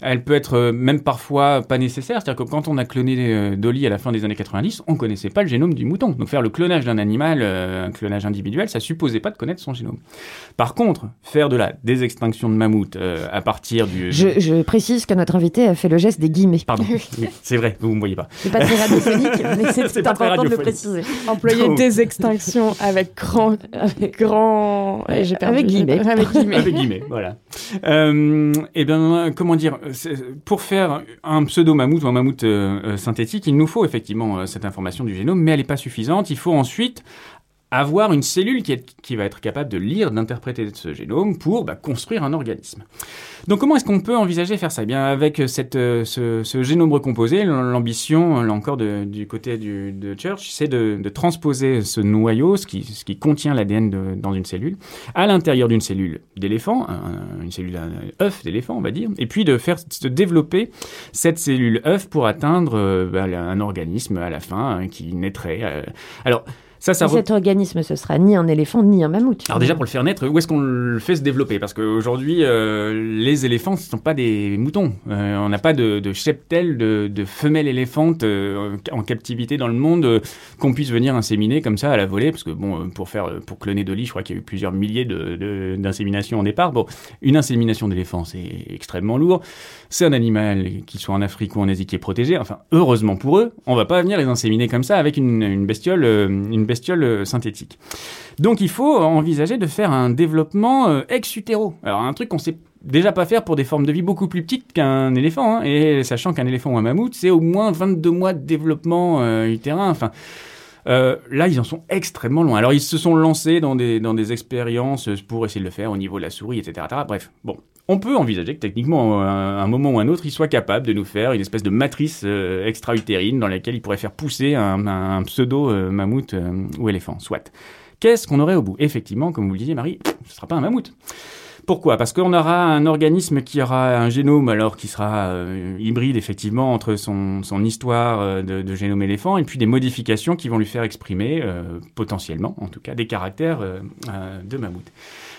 Elle peut être euh, même parfois pas nécessaire. C'est-à-dire que quand on a cloné euh, Dolly à la fin des années 90, on connaissait pas le génome du mouton. Donc faire le clonage d'un animal, euh, un clonage individuel, ça supposait pas de connaître son génome. Par contre, faire de la désextinction de mammouth euh, à partir du... Je, je précise que notre invité a fait le geste des guillemets. Pardon, *laughs* c'est vrai, vous me voyez pas. C'est pas très radiophonique, *laughs* mais c'est important de le préciser. Employer Donc- extinctions avec grand, Avec- grand, ouais, j'ai perdu. Avec guillemets. Avec guillemets. Avec guillemets, voilà. Euh, et bien, comment dire, pour faire un pseudo-mammouth ou un mammouth euh, euh, synthétique, il nous faut effectivement euh, cette information du génome, mais elle n'est pas suffisante. Il faut ensuite avoir une cellule qui, va être capable de lire, d'interpréter ce génome pour bah, construire un organisme. Donc comment est-ce qu'on peut envisager faire ça? Eh bien avec cette, euh, ce, génome recomposé, l'ambition, là encore de- du côté de Church, c'est de, de transposer ce noyau, ce qui, contient l'ADN de- dans une cellule, à l'intérieur d'une cellule d'éléphant, un- une cellule œuf d'éléphant on va dire, et puis de faire se développer cette cellule œuf pour atteindre euh, bah, un organisme à la fin hein, qui naîtrait. euh. Alors Ça, ça Et re- cet organisme, ce sera ni un éléphant ni un mammouth. Alors déjà pour le faire naître, où est-ce qu'on le fait se développer? Parce qu'aujourd'hui, euh, les éléphants, ce ne sont pas des moutons. Euh, on n'a pas de, de cheptel de, de femelles éléphantes euh, en captivité dans le monde euh, qu'on puisse venir inséminer comme ça à la volée. Parce que bon, pour faire, pour cloner Dolly, je crois qu'il y a eu plusieurs milliers de- de- d'inséminations au départ. Bon, une insémination d'éléphant, c'est extrêmement lourd. C'est un animal qui soit en Afrique ou en Asie qui est protégé. Enfin, heureusement pour eux, on va pas venir les inséminer comme ça avec une, bestiole, euh, une bestiole euh, synthétique. Donc il faut envisager de faire un développement euh, ex utero. Alors un truc qu'on sait déjà pas faire pour des formes de vie beaucoup plus petites qu'un éléphant, hein, et sachant qu'un éléphant ou un mammouth, c'est au moins 22 mois de développement euh, utérin. Enfin, euh, là, ils en sont extrêmement loin. Alors, ils se sont lancés dans des, expériences pour essayer de le faire au niveau de la souris, etc. Bref, bon. On peut envisager que techniquement, à un, moment ou un autre, il soit capable de nous faire une espèce de matrice euh, extra-utérine dans laquelle il pourrait faire pousser un, pseudo-mammouth euh, ou éléphant, soit. Qu'est-ce qu'on aurait au bout? Effectivement, comme vous le disiez, Marie, ce ne sera pas un mammouth. Pourquoi? Parce qu'on aura un organisme qui aura un génome, alors qui sera euh, hybride effectivement entre son, histoire euh, de, génome éléphant et puis des modifications qui vont lui faire exprimer, euh, potentiellement en tout cas, des caractères euh, euh, de mammouth.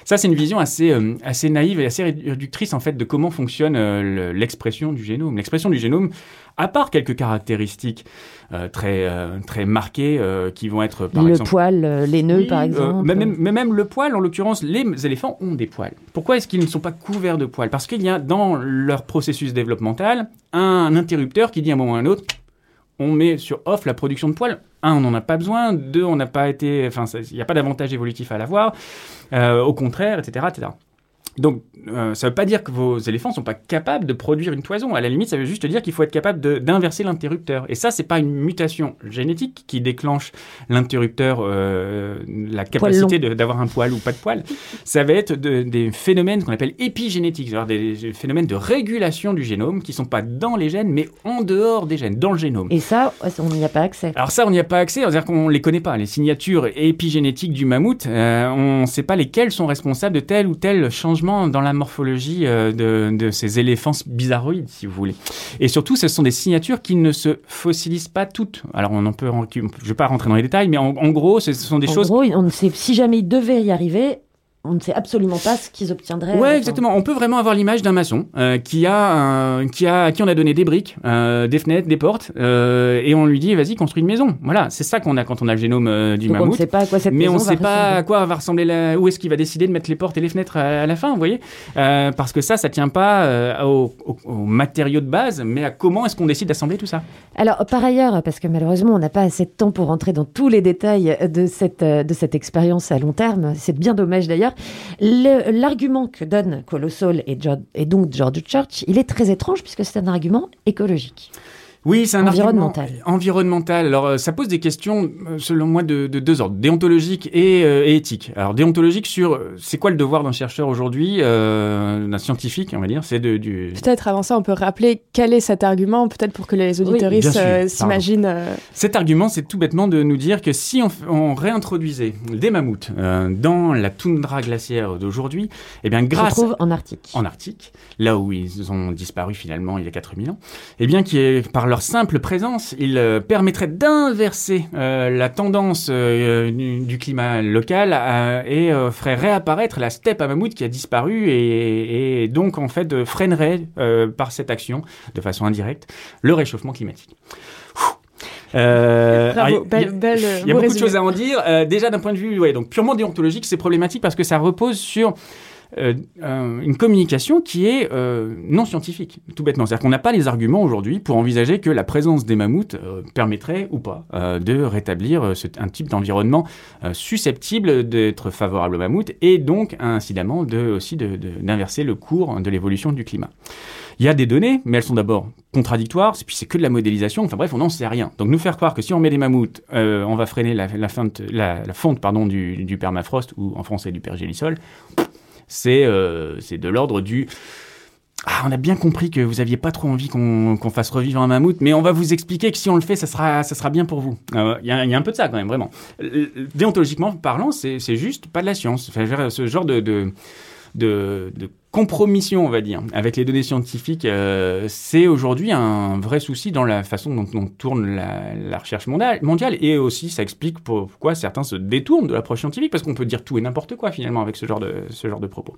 Ça, c'est une vision assez, euh, assez naïve et assez réductrice en fait de comment fonctionne euh, le- l'expression du génome. L'expression du génome, à part quelques caractéristiques euh, très, très marquées qui vont être par le exemple poil, les nœuds, oui, par exemple. mais, même, mais même le poil, en l'occurrence, les éléphants ont des poils. Pourquoi est-ce qu'ils ne sont pas couverts de poils? Parce qu'il y a dans leur processus développemental un interrupteur qui dit à un moment ou à un autre on met sur off la production de poils. Un, on n'en a pas besoin. Deux, on n'a pas été. Enfin, il n'y a pas d'avantage évolutif à l'avoir. Euh, au contraire, etc. etc. Donc, euh, ça ne veut pas dire que vos éléphants ne sont pas capables de produire une toison. À la limite, ça veut juste dire qu'il faut être capable d'inverser l'interrupteur. Et ça, c'est pas une mutation génétique qui déclenche l'interrupteur, euh, la capacité d'avoir un poil ou pas de poil. Ça va être de- des phénomènes qu'on appelle épigénétiques, c'est-à-dire des, phénomènes de régulation du génome qui sont pas dans les gènes, mais en dehors des gènes, dans le génome. Et ça, on n'y a pas accès. Alors ça, on n'y a pas accès, c'est-à-dire qu'on les connaît pas. Les signatures épigénétiques du mammouth, euh, on ne sait pas lesquelles sont responsables de tel ou tel changement dans la morphologie euh, de, de ces éléphants bizarroïdes, si vous voulez. Et surtout, ce sont des signatures qui ne se fossilisent pas toutes. Alors on en peut, je ne vais pas rentrer dans les détails, mais en, en gros, ce sont des en choses gros, on ne sait, si jamais ils devaient y arriver, on ne sait absolument pas ce qu'ils obtiendraient. Ouais, exactement. On peut vraiment avoir l'image d'un maçon euh, qui a, un- qui a, à qui on a donné des briques, euh, des fenêtres, des portes, euh, et on lui dit vas-y construis une maison. Voilà, c'est ça qu'on a quand on a le génome du donc on ne mammouth. sait pas à quoi cette Mais on ne sait pas à quoi va ressembler la... où est-ce qu'il va décider de mettre les portes et les fenêtres à, à la fin, vous voyez Parce que ça, ça tient pas aux, aux- aux matériaux de base, mais à comment est-ce qu'on décide d'assembler tout ça. Alors, par ailleurs, parce que malheureusement, on n'a pas assez de temps pour rentrer dans tous les détails de cette, de cette expérience à long terme, c'est bien dommage d'ailleurs, le- l'argument que donne Colossal et, et donc George Church, il est très étrange puisque c'est un argument écologique. Oui, c'est un Environnemental. argument environnemental. Alors, euh, ça pose des questions, euh, selon moi, de, de deux ordres, déontologique et, euh, et éthique. Alors, déontologique sur, euh, c'est quoi le devoir d'un chercheur aujourd'hui, euh, d'un scientifique, on va dire, c'est de, du... Peut-être avant ça, on peut rappeler quel est cet argument, peut-être pour que les auditoristes euh, pardon. s'imaginent. Cet argument, c'est tout bêtement de nous dire que si on, réintroduisait des mammouths dans la toundra glaciaire d'aujourd'hui, eh bien, Se grâce trouve en Arctique. en Arctique, là où ils ont disparu finalement il y a 4000 ans, eh bien, qui est, par leur simple présence, ils euh, permettraient d'inverser euh, la tendance euh, du, du climat local euh, et ferait réapparaître la steppe à mammouth qui a disparu et, et donc en fait freinerait par cette action, de façon indirecte, le réchauffement climatique. Euh, il y a- belle- belle, il y a beau beaucoup de choses à en dire. Euh, déjà d'un point de vue ouais, donc purement déontologique, c'est problématique parce que ça repose sur euh, euh, une communication qui est euh, non scientifique, tout bêtement. C'est-à-dire qu'on n'a pas les arguments aujourd'hui pour envisager que la présence des mammouths permettrait ou pas de rétablir un type d'environnement susceptible d'être favorable aux mammouths et donc incidemment de, aussi d'inverser le cours de l'évolution du climat. Il y a des données, mais elles sont d'abord contradictoires, puis c'est que de la modélisation, enfin bref, on n'en sait rien. Donc nous faire croire que si on met des mammouths, on va freiner la, fonte, du, du permafrost, ou en français du pergélisol, c'est euh, c'est de l'ordre du... Ah, on a bien compris que vous aviez pas trop envie qu'on fasse revivre un mammouth, mais on va vous expliquer que si on le fait, ça sera, ça sera bien pour vous. Euh, Il y, a, un peu de ça quand même, vraiment. Déontologiquement parlant, c'est juste pas de la science. Ce genre de, de, de compromission, on va dire, avec les données scientifiques, euh, c'est aujourd'hui un vrai souci dans la façon dont on tourne la, la recherche mondiale, mondiale. Et aussi, ça explique pourquoi certains se détournent de l'approche scientifique, parce qu'on peut dire tout et n'importe quoi finalement avec ce genre de, ce genre de propos.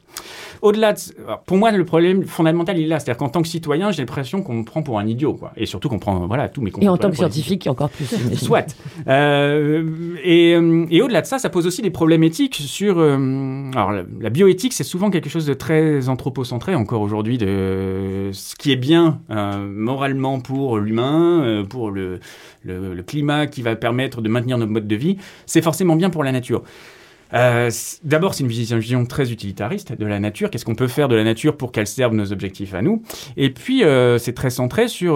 Au-delà de... Pour moi, le problème fondamental, il est là. C'est-à-dire qu'en tant que citoyen, j'ai l'impression qu'on me prend pour un idiot. Quoi. Et surtout qu'on prend voilà, tous mes Et en tant que scientifique, encore plus. Soit. Euh, et euh, et au-delà de ça, ça pose aussi des problèmes éthiques sur. euh, alors, la, la bioéthique, c'est souvent quelque chose de très anthropocentré encore aujourd'hui, de ce qui est bien euh, moralement pour l'humain, euh, pour le, climat qui va permettre de maintenir notre mode de vie, c'est forcément bien pour la nature. Euh, D'abord, c'est une vision très utilitariste de la nature. Qu'est-ce qu'on peut faire de la nature pour qu'elle serve nos objectifs à nous? Et puis, c'est très centré sur,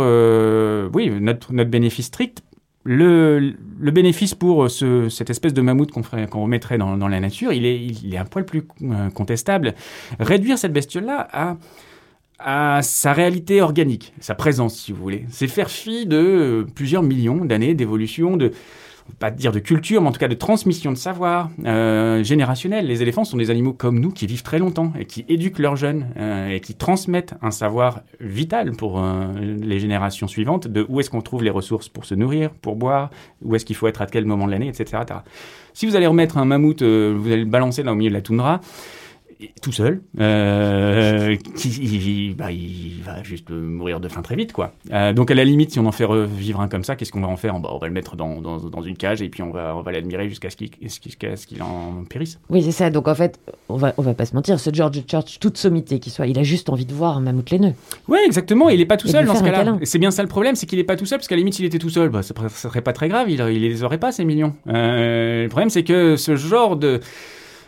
oui, notre, notre bénéfice strict. Le, bénéfice pour ce, cette espèce de mammouth qu'on remettrait dans, la nature, il est, il un poil plus euh, contestable. Réduire cette bestiole-là à à sa réalité organique, sa présence, si vous voulez. C'est faire fi de euh, plusieurs millions d'années d'évolution, de pas dire de culture, mais en tout cas de transmission de savoir euh, générationnel. Les éléphants sont des animaux comme nous qui vivent très longtemps et qui éduquent leurs jeunes euh, et qui transmettent un savoir vital pour euh, les générations suivantes de où est-ce qu'on trouve les ressources pour se nourrir, pour boire, où est-ce qu'il faut être à quel moment de l'année, etc., etc. Si vous allez remettre un mammouth, euh, vous allez le balancer là au milieu de la toundra, tout seul, euh, qui, il, bah, il va juste mourir de faim très vite, quoi. Euh, donc à la limite, si on en fait revivre un comme ça, qu'est-ce qu'on va en faire? Bah, On va le mettre dans, dans, dans une cage et puis on va, on va l'admirer jusqu'à ce qu'il jusqu'à ce qu'il en périsse. Oui, c'est ça. Donc en fait, on va, on va pas se mentir, ce George Church, toute sommité qu'il soit, il a juste envie de voir un mammouth laineux. Ouais, exactement. Il est pas tout Et seul dans ce cas-là. C'est bien ça le problème, c'est qu'il est pas tout seul, parce qu'à la limite, s'il était tout seul, bah, ça, ça serait pas très grave. Il, il les aurait pas ces millions. Euh, le problème, c'est que ce genre de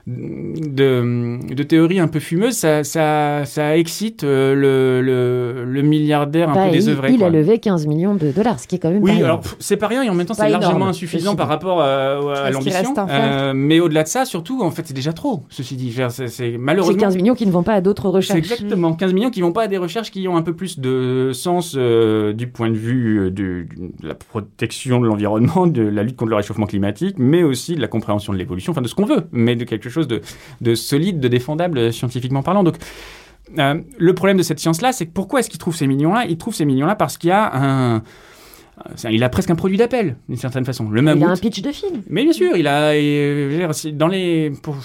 de, de théorie un peu fumeuse, ça, ça, ça excite euh, le, le, le milliardaire un Bah, peu il désœuvré. il a levé 15 millions de dollars, ce qui est quand même Oui, alors c'est pas rien et en même temps c'est largement insuffisant ceci par rapport à, à l'ambition. Euh, mais au-delà de ça, surtout, en fait, c'est déjà trop. Ceci dit, c'est malheureusement. 15 millions qui ne vont pas à d'autres recherches. exactement 15 millions qui vont pas à des recherches qui ont un peu plus de sens euh, du point de vue de, de la protection de l'environnement, de la lutte contre le réchauffement climatique, mais aussi de la compréhension de l'évolution, enfin de ce qu'on veut, mais de quelque chose de, de solide, de défendable euh, scientifiquement parlant. Donc euh, le problème de cette science-là, c'est que pourquoi est-ce qu'il trouve ces millions-là? Il trouve ces millions-là parce qu'il y a un... Il a presque un produit d'appel, d'une certaine façon. Le Il mammouth, a un pitch de film. mais bien sûr, il a. euh, dans les, pour-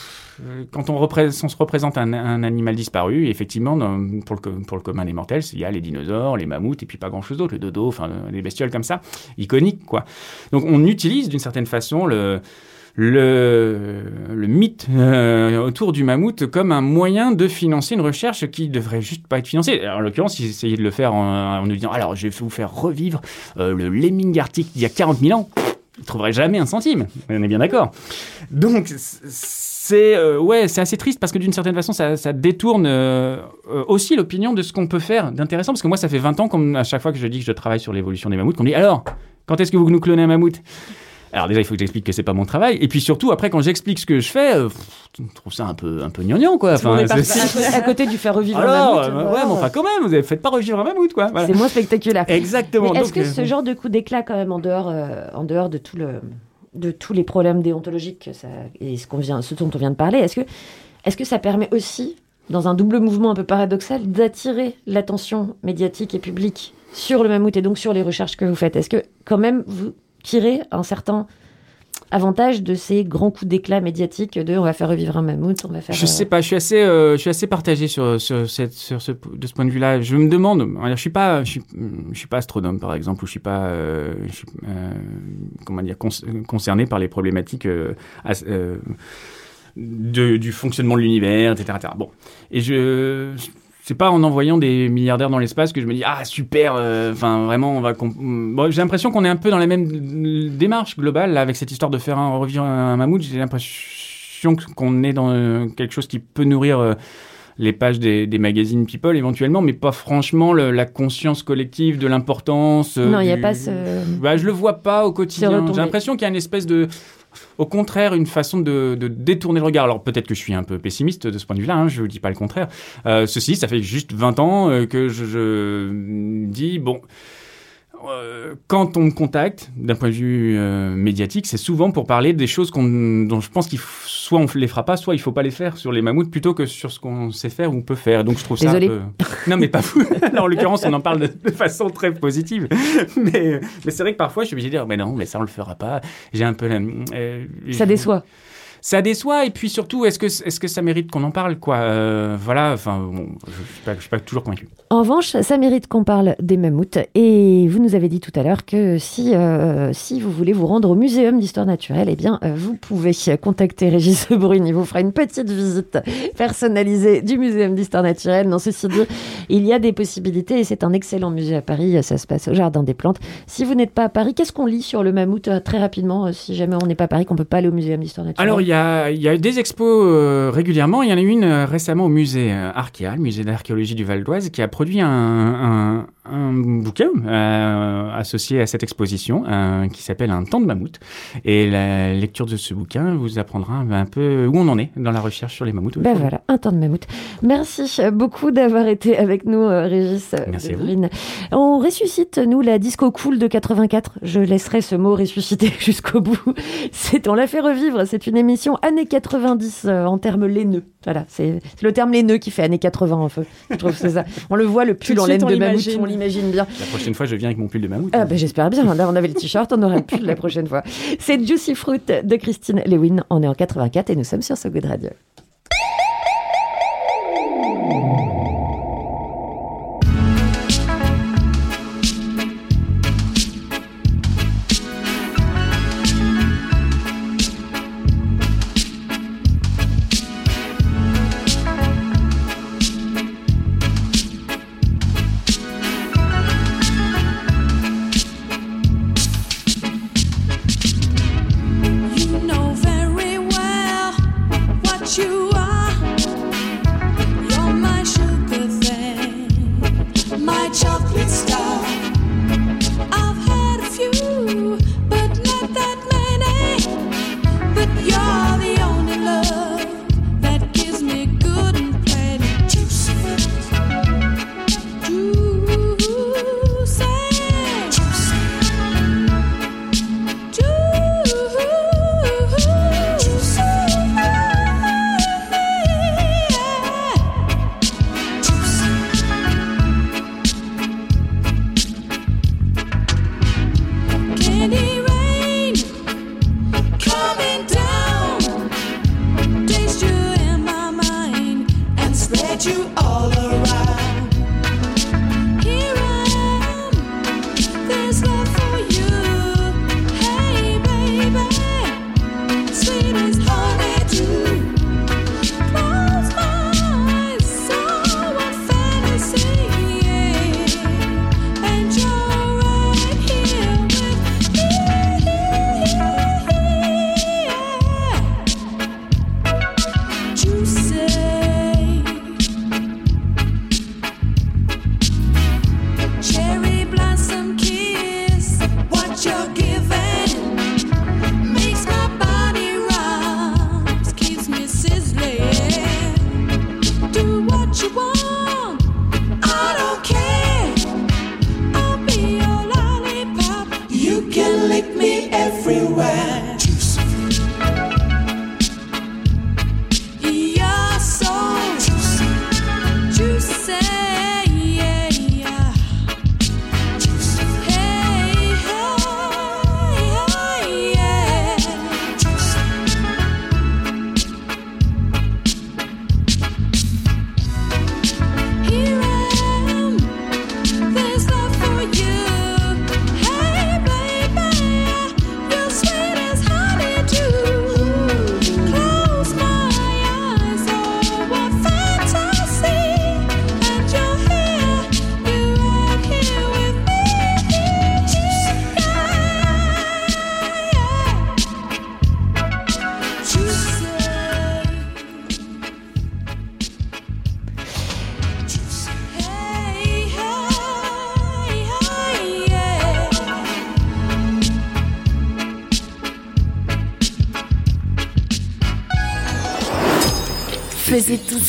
quand on, représente, on se représente un, un animal disparu, effectivement, dans- pour, le, co- pour le commun des mortels, il y a les dinosaures, les mammouths, et puis pas grand-chose d'autre, le dodo, enfin, des bestioles comme ça, iconiques, quoi. Donc on utilise d'une certaine façon le. Le, mythe euh, autour du mammouth comme un moyen de financer une recherche qui devrait juste pas être financée. En l'occurrence, ils essayaient de le faire en, nous disant alors je vais vous faire revivre euh, le lemming arctique d'il y a 40 000 ans. Ils trouveraient jamais un centime. On est bien d'accord. Donc c'est euh, ouais, assez triste parce que d'une certaine façon, ça, ça détourne aussi l'opinion de ce qu'on peut faire d'intéressant. Parce que moi, ça fait 20 ans, comme à chaque fois que je dis que je travaille sur l'évolution des mammouths, qu'on dit alors, quand est-ce que vous nous clonez un mammouth? Alors déjà, il faut que j'explique que c'est pas mon travail. Et puis surtout, après, quand j'explique ce que je fais, euh, je trouve ça un peu, un peu gnangnan, quoi. Est parti. À, à côté du faire revivre un alors, mammouth. euh, ouais, mais enfin, quand même, vous avez faites pas revivre un mammouth, quoi. Voilà. C'est moins spectaculaire. Exactement. Est-ce que euh, ce genre de coup d'éclat, quand même, en dehors, euh, en dehors de, tout le, de tous les problèmes déontologiques que ça, et ce, qu'on vient, ce dont on vient de parler, est-ce que, est que ça permet aussi, dans un double mouvement un peu paradoxal, d'attirer l'attention médiatique et publique sur le mammouth et donc sur les recherches que vous faites? Est-ce que, quand même, vous tirez un certain avantage de ces grands coups d'éclat médiatiques de on va faire revivre un mammouth, on va faire... Je euh, sais pas, je suis assez, euh, je suis assez partagé sur, sur, cette, sur ce, de ce point de vue-là. Je me demande, je suis pas, je suis, je suis pas astronome par exemple, ou je suis pas, euh, je suis, euh, comment dire, concerné par les problématiques euh, as- euh, de, du fonctionnement de l'univers, etc., etc. Bon, et je c'est pas en envoyant des milliardaires dans l'espace que je me dis ah super euh, enfin vraiment on va bon, j'ai l'impression qu'on est un peu dans la même démarche globale là, avec cette histoire de faire un revivre un mammouth j'ai l'impression qu'on est dans euh, quelque chose qui peut nourrir euh, les pages des, des magazines People éventuellement, mais pas franchement le- la conscience collective de l'importance. euh, Non, il n'y a pas ce... Bah, je le vois pas au quotidien. J'ai l'impression qu'il y a une espèce de, au contraire, une façon de, détourner le regard. Alors peut-être que je suis un peu pessimiste de ce point de vue-là. Hein, je vous dis pas le contraire. Euh, ceci, ça fait juste 20 ans euh, que je, dis bon. euh, quand on me contacte, d'un point de vue médiatique, c'est souvent pour parler des choses dont je pense qu'il soit on les fera pas, soit il faut pas les faire sur les mammouths plutôt que sur ce qu'on sait faire ou peut faire. Donc je trouve Désolé. ça un peu... Non mais pas fou. *laughs* Là en l'occurrence on en parle de, façon très positive. Mais, mais c'est vrai que parfois je suis obligé de dire mais non mais ça on le fera pas. J'ai un peu la... euh, Ça déçoit. ça déçoit et puis surtout est-ce que est-ce que ça mérite qu'on en parle quoi? Euh, voilà enfin bon, je, je suis pas je suis pas toujours convaincu En revanche, ça mérite qu'on parle des mammouths. Et vous nous avez dit tout à l'heure que si, euh, si vous voulez vous rendre au Muséum d'histoire naturelle, eh bien, euh, vous pouvez contacter Régis *laughs* Brune. Il vous fera une petite visite personnalisée du Muséum d'histoire naturelle. Non, ceci dit, il y a des possibilités et c'est un excellent musée à Paris. Ça se passe au Jardin des Plantes. Si vous n'êtes pas à Paris, qu'est-ce qu'on lit sur le mammouth euh, très rapidement euh, si jamais on n'est pas à Paris, qu'on peut pas aller au Muséum d'histoire naturelle? Alors il y a y a des expos euh, régulièrement il y en a une euh, récemment au musée le musée d'archéologie du Val d'Oise qui a produit un, un bouquin euh, associé à cette exposition euh, qui s'appelle un temps de mammouth et la lecture de ce bouquin vous apprendra un peu où on en est dans la recherche sur les mammouths Ben voilà, un temps de mammouth. Merci beaucoup d'avoir été avec nous, euh, Régis Merci à vous. Debrine. On ressuscite, nous, la disco cool de 84. Je laisserai ce mot ressusciter *laughs* jusqu'au bout. C'est, on l'a fait revivre. C'est une émission années 90 euh, en termes laineux. Voilà, c'est le terme laineux qui fait années 80 en feu. Je trouve que c'est ça. On le voit, le pull en laine de mammouth, l'imagine. bien. la prochaine fois je viens avec mon pull de mammouth Ah ben, J'espère bien. Là, on avait le t-shirt, on aura le pull la prochaine fois. C'est Juicy Fruit de Christine Lewin. On est en 84 et nous sommes sur So Good Radio.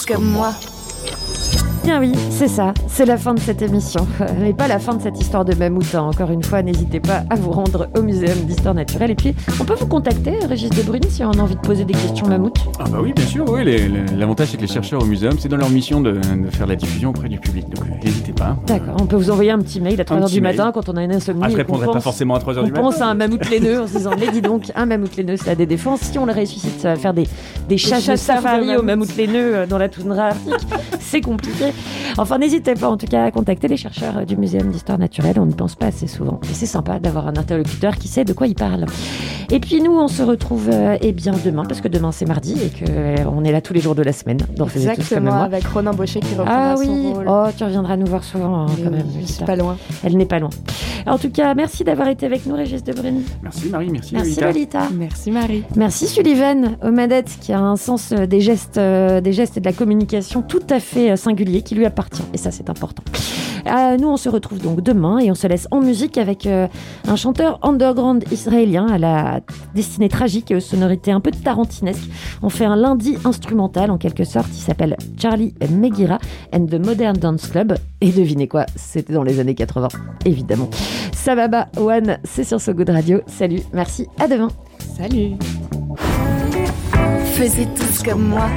Tous comme moi. C'est ça, c'est la fin de cette émission. *laughs* Mais pas la fin de cette histoire de mammouth. hein. Encore une fois, n'hésitez pas à vous rendre au Muséum d'Histoire Naturelle. Et puis, on peut vous contacter, Régis de Brune, si on a envie de poser des questions mammouth. Ah bah oui, bien sûr, oui. L'avantage, c'est que les chercheurs au muséum, c'est dans leur mission de, de faire la diffusion auprès du public. Donc euh, n'hésitez pas. D'accord, on peut vous envoyer un petit mail à 3h petit du mail. matin quand on a une insomnie. Ah, je répondrai pas pense- forcément à 3h On du matin. pense à un mammouth laineux en se disant, mais dis donc, un mammouth laineux, ça a des défenses. Si on le ressuscite, ça va faire des, des chasses de chasseurs de safari au mammouths. mammouth laineux euh, dans la toundra arctique. C'est compliqué. Enfin, n'hésitez pas en tout cas à contacter les chercheurs euh, du Muséum d'Histoire Naturelle. On n'y pense pas assez souvent. Et c'est sympa d'avoir un interlocuteur qui sait de quoi il parle. Et puis nous, on se retrouve euh, eh bien demain, parce que demain c'est mardi et qu'on est là tous les jours de la semaine. Donc tous Exactement, avec Ronan Baucher qui reprendra Ah son oui, rôle. oh, tu reviendras nous voir souvent hein, Oui, quand même. je suis pas loin. Elle n'est pas loin. En tout cas, merci d'avoir été avec nous, Régis Debrune. Merci Marie, merci, Merci Lolita. Lolita. Merci Marie. Merci Sullivan manettes qui a un sens euh, des gestes, euh, des gestes et de la communication tout à fait euh, singulier qui lui appartient. Et ça, c'est important. Euh, nous, on se retrouve donc demain et on se laisse en musique avec euh, un chanteur underground israélien à la destinée tragique et aux sonorités un peu tarantinesques. On fait un lundi instrumental en quelque sorte. Il s'appelle Charlie Megira and the Modern Dance Club. Et devinez quoi? C'était dans les années 80, évidemment. Sababa One, c'est sur So Good Radio. Salut, merci, à demain. Salut. Faisiez tous comme moi,